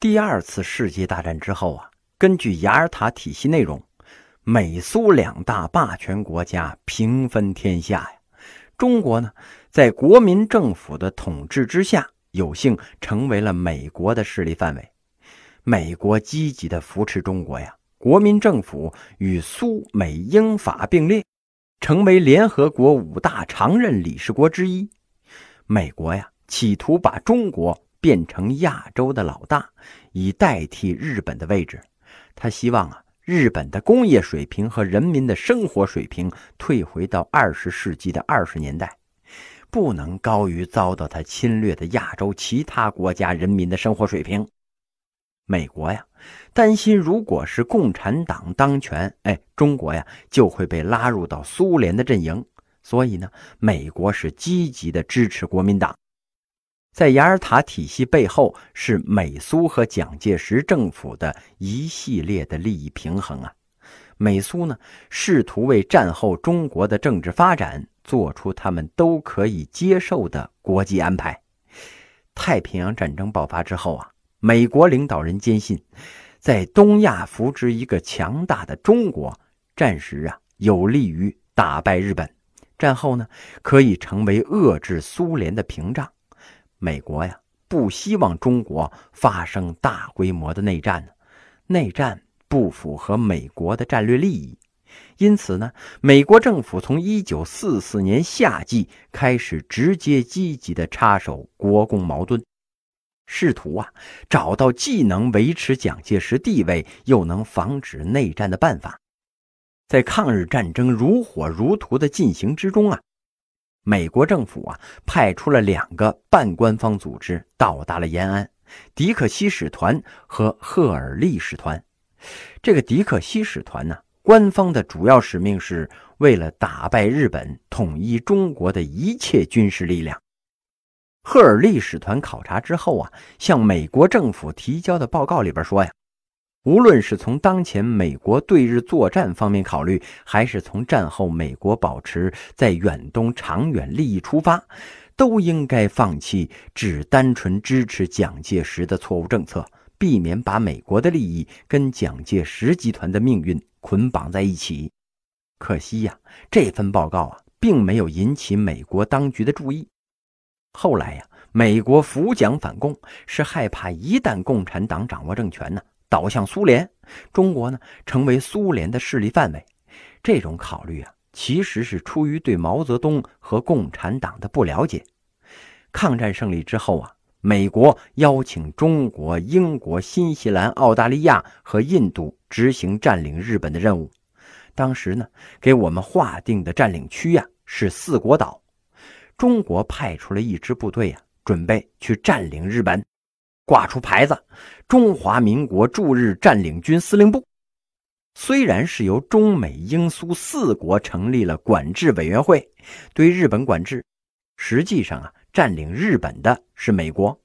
第二次世界大战之后啊，根据雅尔塔体系内容，美苏两大霸权国家平分天下呀。中国呢，在国民政府的统治之下，有幸成为了美国的势力范围。美国积极的扶持中国呀，国民政府与苏美英法并列，成为联合国五大常任理事国之一。美国呀，企图把中国。变成亚洲的老大，以代替日本的位置。他希望啊，日本的工业水平和人民的生活水平退回到二十世纪的二十年代，不能高于遭到他侵略的亚洲其他国家人民的生活水平。美国呀，担心如果是共产党当权，哎，中国呀就会被拉入到苏联的阵营。所以呢，美国是积极的支持国民党。在雅尔塔体系背后，是美苏和蒋介石政府的一系列的利益平衡啊。美苏呢，试图为战后中国的政治发展做出他们都可以接受的国际安排。太平洋战争爆发之后啊，美国领导人坚信，在东亚扶植一个强大的中国，战时啊有利于打败日本，战后呢可以成为遏制苏联的屏障。美国呀，不希望中国发生大规模的内战呢，内战不符合美国的战略利益，因此呢，美国政府从一九四四年夏季开始直接积极的插手国共矛盾，试图啊找到既能维持蒋介石地位，又能防止内战的办法，在抗日战争如火如荼的进行之中啊。美国政府啊，派出了两个半官方组织到达了延安，迪克西使团和赫尔利使团。这个迪克西使团呢，官方的主要使命是为了打败日本、统一中国的一切军事力量。赫尔利使团考察之后啊，向美国政府提交的报告里边说呀。无论是从当前美国对日作战方面考虑，还是从战后美国保持在远东长远利益出发，都应该放弃只单纯支持蒋介石的错误政策，避免把美国的利益跟蒋介石集团的命运捆绑在一起。可惜呀，这份报告啊，并没有引起美国当局的注意。后来呀，美国扶蒋反共，是害怕一旦共产党掌握政权呢。倒向苏联，中国呢成为苏联的势力范围。这种考虑啊，其实是出于对毛泽东和共产党的不了解。抗战胜利之后啊，美国邀请中国、英国、新西兰、澳大利亚和印度执行占领日本的任务。当时呢，给我们划定的占领区呀是四国岛。中国派出了一支部队啊，准备去占领日本。挂出牌子，中华民国驻日占领军司令部。虽然是由中美英苏四国成立了管制委员会，对日本管制，实际上啊，占领日本的是美国。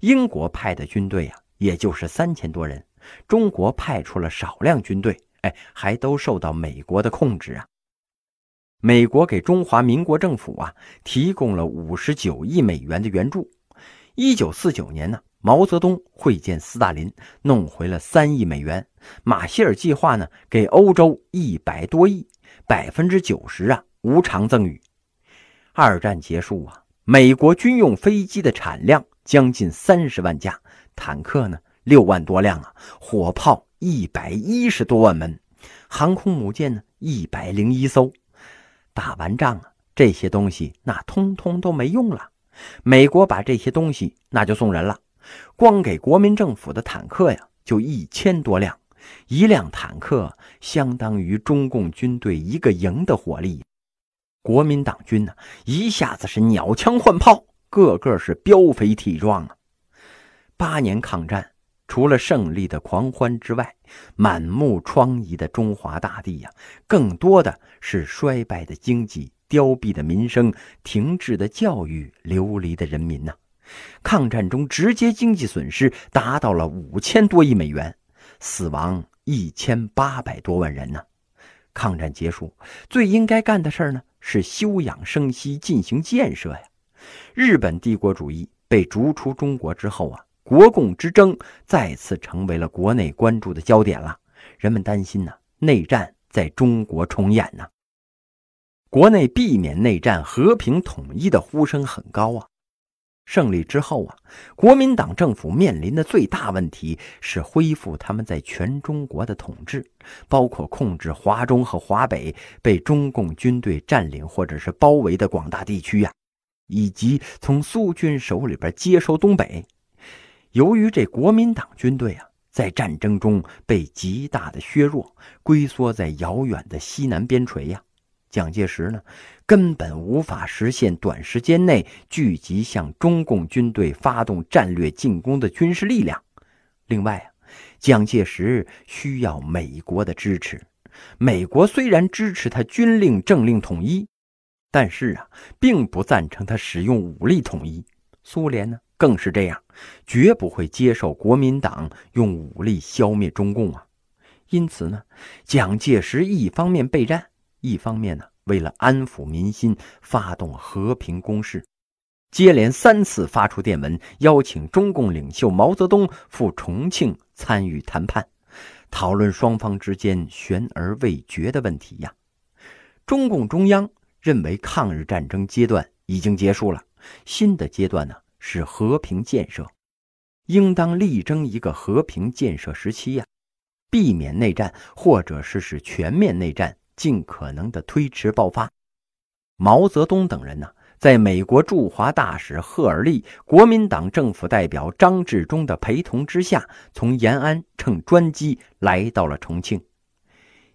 英国派的军队啊，也就是三千多人，中国派出了少量军队，哎，还都受到美国的控制啊。美国给中华民国政府啊，提供了五十九亿美元的援助。一九四九年呢。毛泽东会见斯大林，弄回了三亿美元。马歇尔计划呢，给欧洲一百多亿，百分之九十啊无偿赠与。二战结束啊，美国军用飞机的产量将近三十万架，坦克呢六万多辆啊，火炮一百一十多万门，航空母舰呢一百零一艘。打完仗啊，这些东西那通通都没用了。美国把这些东西那就送人了。光给国民政府的坦克呀，就一千多辆，一辆坦克相当于中共军队一个营的火力。国民党军呢，一下子是鸟枪换炮，个个是膘肥体壮啊。八年抗战，除了胜利的狂欢之外，满目疮痍的中华大地呀，更多的是衰败的经济、凋敝的民生、停滞的教育、流离的人民呐。抗战中直接经济损失达到了五千多亿美元，死亡一千八百多万人呢。抗战结束，最应该干的事儿呢是休养生息，进行建设呀。日本帝国主义被逐出中国之后啊，国共之争再次成为了国内关注的焦点了。人们担心呢，内战在中国重演呢。国内避免内战、和平统一的呼声很高啊。胜利之后啊，国民党政府面临的最大问题是恢复他们在全中国的统治，包括控制华中和华北被中共军队占领或者是包围的广大地区呀，以及从苏军手里边接收东北。由于这国民党军队啊，在战争中被极大的削弱，龟缩在遥远的西南边陲呀，蒋介石呢，根本无法实现短时间内聚集向中共军队发动战略进攻的军事力量。另外啊，蒋介石需要美国的支持。美国虽然支持他军令政令统一，但是啊，并不赞成他使用武力统一。苏联呢？更是这样，绝不会接受国民党用武力消灭中共啊！因此呢，蒋介石一方面备战，一方面呢，为了安抚民心，发动和平攻势，接连三次发出电文，邀请中共领袖毛泽东赴重庆参与谈判，讨论双方之间悬而未决的问题呀。中共中央认为，抗日战争阶段已经结束了，新的阶段呢？是和平建设，应当力争一个和平建设时期呀，避免内战，或者是使全面内战尽可能的推迟爆发。毛泽东等人呢，在美国驻华大使赫尔利、国民党政府代表张治中的陪同之下，从延安乘专机来到了重庆。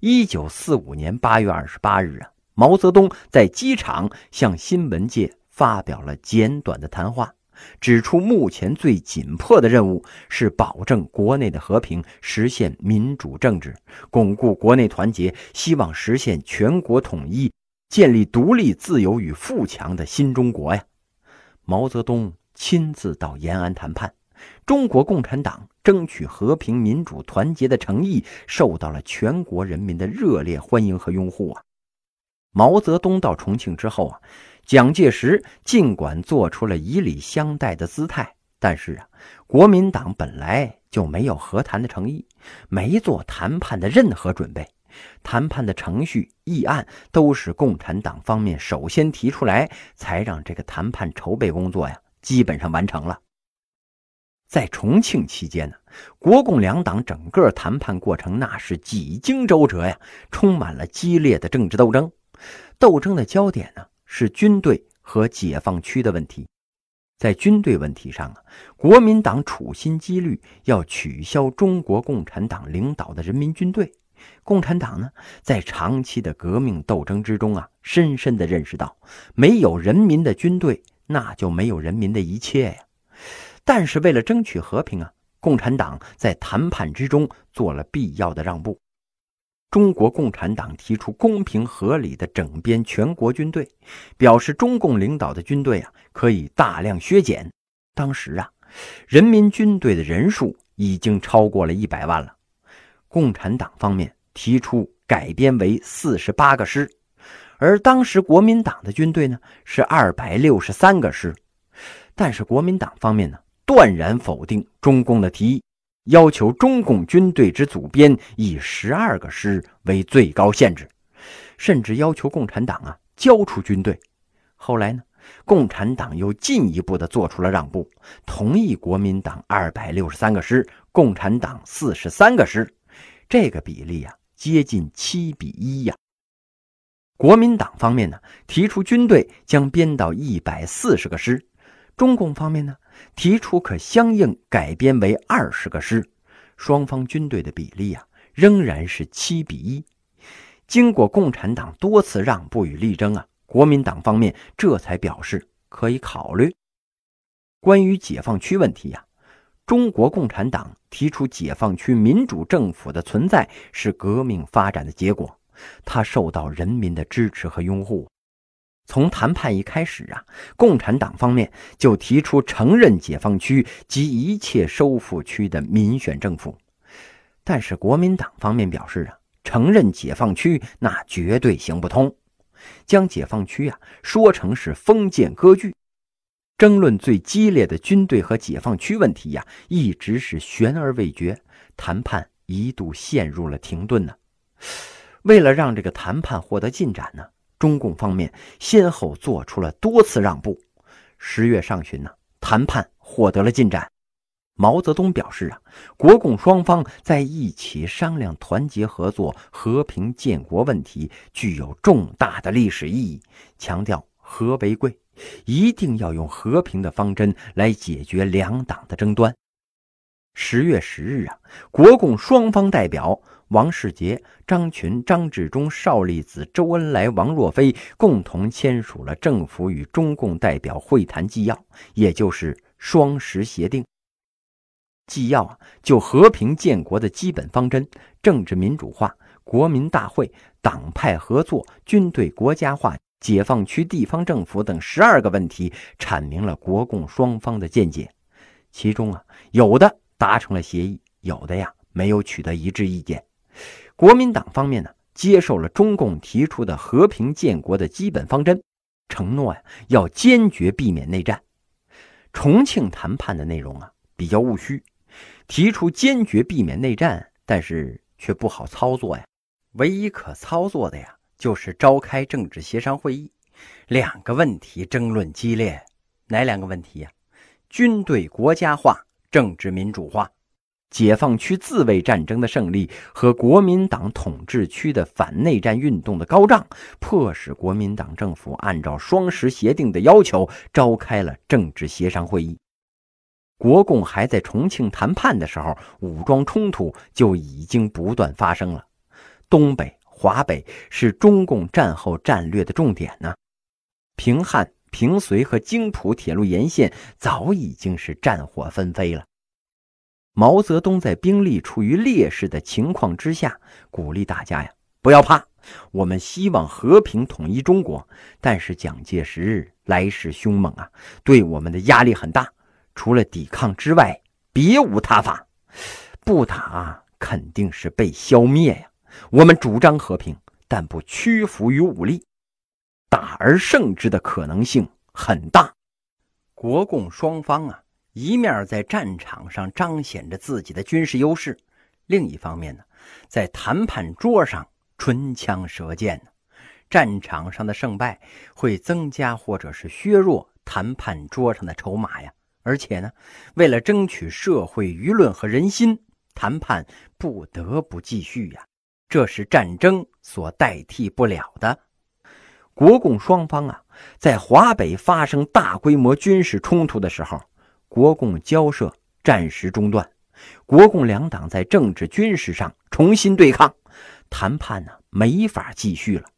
一九四五年八月二十八日啊，毛泽东在机场向新闻界发表了简短的谈话。指出，目前最紧迫的任务是保证国内的和平，实现民主政治，巩固国内团结，希望实现全国统一，建立独立、自由与富强的新中国呀！毛泽东亲自到延安谈判，中国共产党争取和平、民主、团结的诚意受到了全国人民的热烈欢迎和拥护啊！毛泽东到重庆之后啊。蒋介石尽管做出了以礼相待的姿态，但是啊，国民党本来就没有和谈的诚意，没做谈判的任何准备。谈判的程序、议案都是共产党方面首先提出来，才让这个谈判筹备工作呀基本上完成了。在重庆期间呢，国共两党整个谈判过程那是几经周折呀，充满了激烈的政治斗争，斗争的焦点呢。是军队和解放区的问题，在军队问题上啊，国民党处心积虑要取消中国共产党领导的人民军队。共产党呢，在长期的革命斗争之中啊，深深的认识到，没有人民的军队，那就没有人民的一切呀。但是为了争取和平啊，共产党在谈判之中做了必要的让步。中国共产党提出公平合理的整编全国军队，表示中共领导的军队啊可以大量削减。当时啊，人民军队的人数已经超过了一百万了。共产党方面提出改编为四十八个师，而当时国民党的军队呢是二百六十三个师。但是国民党方面呢断然否定中共的提议。要求中共军队之组编以十二个师为最高限制，甚至要求共产党啊交出军队。后来呢，共产党又进一步的做出了让步，同意国民党二百六十三个师，共产党四十三个师，这个比例啊接近七比一呀。国民党方面呢提出军队将编到一百四十个师，中共方面呢？提出可相应改编为二十个师，双方军队的比例啊仍然是七比一。经过共产党多次让步与力争啊，国民党方面这才表示可以考虑。关于解放区问题呀，中国共产党提出解放区民主政府的存在是革命发展的结果，它受到人民的支持和拥护。从谈判一开始啊，共产党方面就提出承认解放区及一切收复区的民选政府，但是国民党方面表示啊，承认解放区那绝对行不通，将解放区啊说成是封建割据。争论最激烈的军队和解放区问题呀，一直是悬而未决，谈判一度陷入了停顿呢。为了让这个谈判获得进展呢，中共方面先后做出了多次让步。十月上旬呢，谈判获得了进展。毛泽东表示啊，国共双方在一起商量团结合作、和平建国问题，具有重大的历史意义，强调和为贵，一定要用和平的方针来解决两党的争端。十月十日啊，国共双方代表王世杰、张群、张治中、邵力子、周恩来、王若飞共同签署了政府与中共代表会谈纪要，也就是双十协定。纪要啊，就和平建国的基本方针、政治民主化、国民大会、党派合作、军队国家化、解放区地方政府等十二个问题，阐明了国共双方的见解。其中啊，有的达成了协议，有的呀没有取得一致意见。国民党方面呢，接受了中共提出的和平建国的基本方针，承诺呀要坚决避免内战。重庆谈判的内容啊，比较务虚。提出坚决避免内战，但是却不好操作呀。唯一可操作的呀，就是召开政治协商会议。两个问题争论激烈，哪两个问题呀？军队国家化、政治民主化、解放区自卫战争的胜利和国民党统治区的反内战运动的高涨，迫使国民党政府按照双十协定的要求，召开了政治协商会议。国共还在重庆谈判的时候，武装冲突就已经不断发生了。东北、华北是中共战后战略的重点呢。平汉、平绥和京浦铁路沿线早已经是战火纷飞了。毛泽东在兵力处于劣势的情况之下，鼓励大家呀，不要怕，我们希望和平统一中国。但是蒋介石来势凶猛啊，对我们的压力很大。除了抵抗之外，别无他法。不打，肯定是被消灭呀。我们主张和平，但不屈服于武力。打而胜之的可能性很大。国共双方啊，一面在战场上彰显着自己的军事优势，另一方面呢，在谈判桌上唇枪舌剑呢。战场上的胜败会增加或者是削弱谈判桌上的筹码呀。而且呢，为了争取社会舆论和人心，谈判不得不继续呀。这是战争所代替不了的。国共双方啊，在华北发生大规模军事冲突的时候，国共交涉暂时中断，国共两党在政治军事上重新对抗，谈判呢没法继续了。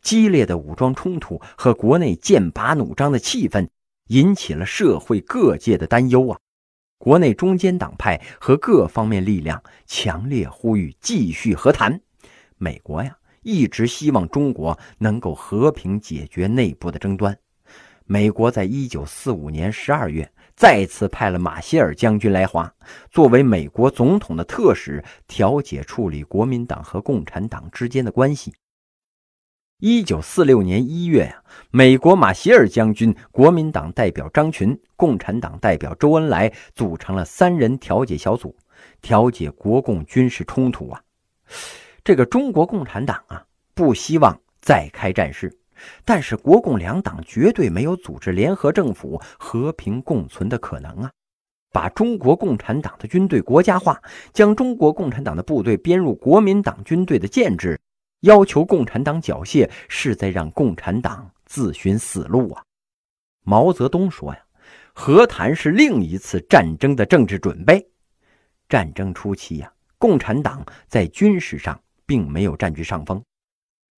激烈的武装冲突和国内剑拔弩张的气氛。引起了社会各界的担忧啊！国内中间党派和各方面力量强烈呼吁继续和谈。美国呀，一直希望中国能够和平解决内部的争端。美国在一九四五年十二月再次派了马歇尔将军来华，作为美国总统的特使，调解处理国民党和共产党之间的关系。一九四六年一月呀，美国马歇尔将军、国民党代表张群、共产党代表周恩来组成了三人调解小组，调解国共军事冲突啊。这个中国共产党啊，不希望再开战事，但是国共两党绝对没有组织联合政府、和平共存的可能啊。把中国共产党的军队国家化，将中国共产党的部队编入国民党军队的建制。要求共产党缴械，是在让共产党自寻死路啊！毛泽东说呀，和谈是另一次战争的政治准备。战争初期呀，共产党在军事上并没有占据上风，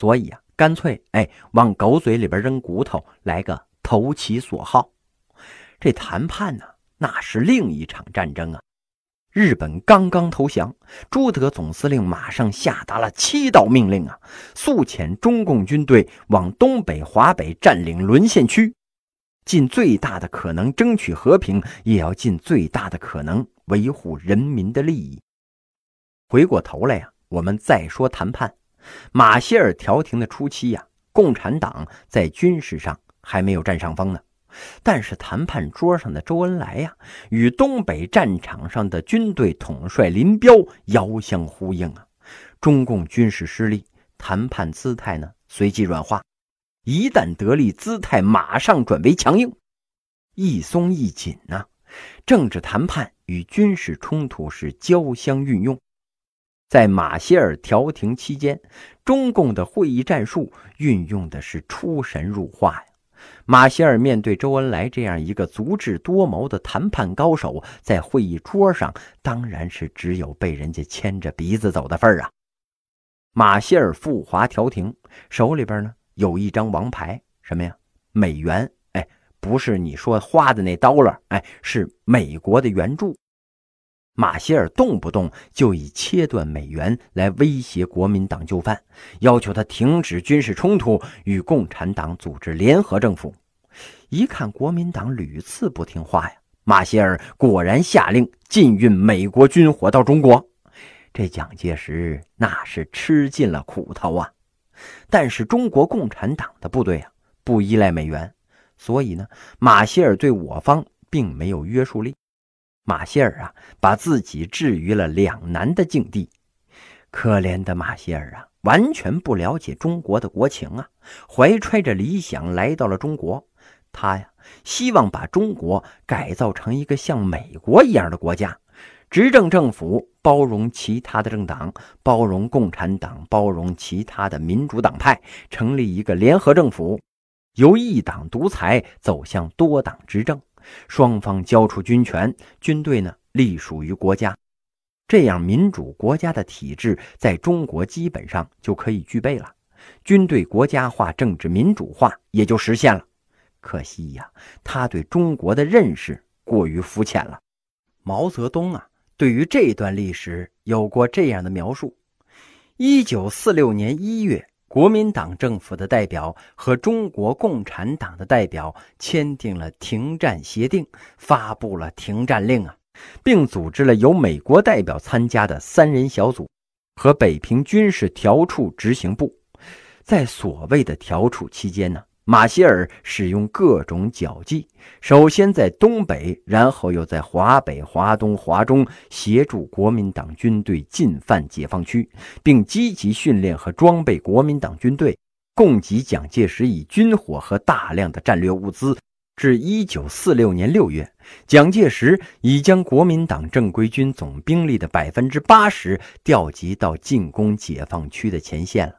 所以啊，干脆哎往狗嘴里边扔骨头，来个投其所好。这谈判呢，那是另一场战争啊！日本刚刚投降，朱德总司令马上下达了七道命令啊，速遣中共军队往东北、华北占领沦陷区，尽最大的可能争取和平，也要尽最大的可能维护人民的利益。回过头来呀，我们再说谈判。马歇尔调停的初期呀，共产党在军事上还没有占上风呢，但是谈判桌上的周恩来呀，与东北战场上的军队统帅林彪遥相呼应啊！中共军事失利，谈判姿态呢随即软化；一旦得利，姿态马上转为强硬。一松一紧呐，政治谈判与军事冲突是交相运用。在马歇尔调停期间，中共的会议战术运用的是出神入化呀。马歇尔面对周恩来这样一个足智多谋的谈判高手，在会议桌上当然是只有被人家牵着鼻子走的份儿啊。马歇尔赴华调停，手里边呢有一张王牌，什么呀？美元，哎，不是你说花的那刀了，哎，是美国的援助。马歇尔动不动就以切断美元来威胁国民党就范，要求他停止军事冲突，与共产党组织联合政府。一看国民党屡次不听话呀，马歇尔果然下令禁运美国军火到中国。这蒋介石那是吃尽了苦头啊！但是中国共产党的部队啊不依赖美元，所以呢，马歇尔对我方并没有约束力。马歇尔啊，把自己置于了两难的境地。可怜的马歇尔啊，完全不了解中国的国情啊，怀揣着理想来到了中国。他呀，希望把中国改造成一个像美国一样的国家，执政政府包容其他的政党，包容共产党，包容其他的民主党派，成立一个联合政府，由一党独裁走向多党执政。双方交出军权，军队呢隶属于国家，这样民主国家的体制在中国基本上就可以具备了，军队国家化、政治民主化也就实现了。可惜呀，他对中国的认识过于肤浅了。毛泽东啊，对于这段历史有过这样的描述：一九四六年一月。国民党政府的代表和中国共产党的代表签订了停战协定，发布了停战令啊，并组织了由美国代表参加的三人小组和北平军事调处执行部。在所谓的调处期间呢。马歇尔使用各种脚技，首先在东北，然后又在华北、华东、华中协助国民党军队进犯解放区，并积极训练和装备国民党军队，供给蒋介石以军火和大量的战略物资。至一九四六年六月，蒋介石已将国民党正规军总兵力的百分之八十调集到进攻解放区的前线了，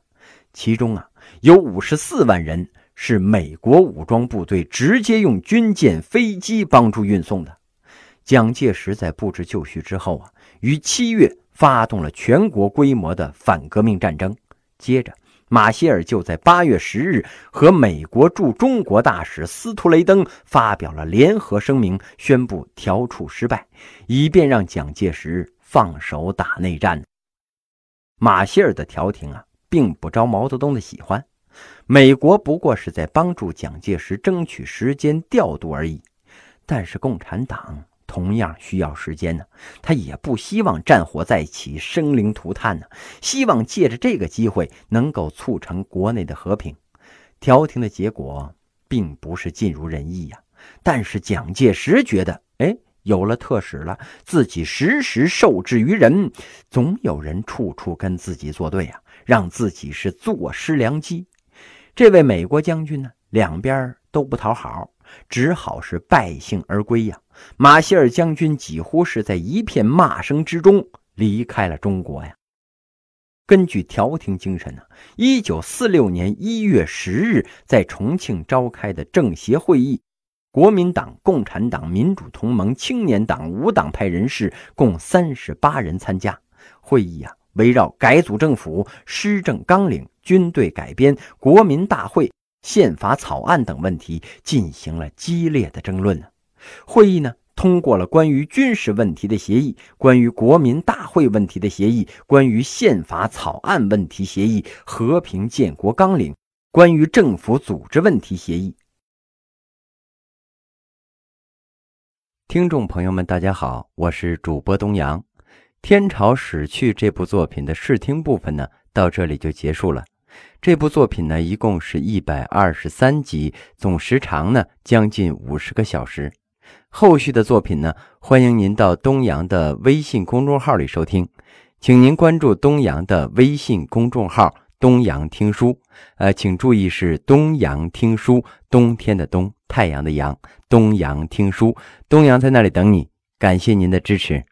其中啊，有五十四万人。是美国武装部队直接用军舰、飞机帮助运送的。蒋介石在布置就绪之后啊，于七月发动了全国规模的反革命战争。接着，马歇尔就在八月十日和美国驻中国大使斯图雷登发表了联合声明，宣布调处失败，以便让蒋介石放手打内战。马歇尔的调停啊，并不招毛泽东的喜欢。美国不过是在帮助蒋介石争取时间调度而已，但是共产党同样需要时间呢。他也不希望战火再起，生灵涂炭呢。希望借着这个机会能够促成国内的和平。调停的结果并不是尽如人意呀。但是蒋介石觉得，哎，有了特使了，自己时时受制于人，总有人处处跟自己作对啊，让自己是坐失良机。这位美国将军呢，两边都不讨好，只好是败兴而归呀。马歇尔将军几乎是在一片骂声之中离开了中国呀。根据调停精神呢，一九四六年一月十日在重庆召开的政协会议，国民党、共产党、民主同盟、青年党五党派人士共三十八人参加会议啊。围绕改组政府、施政纲领、军队改编、国民大会、宪法草案等问题进行了激烈的争论呢。会议呢通过了关于军事问题的协议、关于国民大会问题的协议、关于宪法草案问题协议、和平建国纲领、关于政府组织问题协议。听众朋友们，大家好，我是主播东阳。《天朝史去》这部作品的试听部分呢，到这里就结束了。这部作品呢，一共是一百二十三集，总时长呢将近五十个小时。后续的作品呢，欢迎您到东阳的微信公众号里收听，请您关注东阳的微信公众号“东阳听书”。呃，请注意是“东阳听书”，冬天的冬，太阳的阳，东阳听书，东阳在那里等你。感谢您的支持。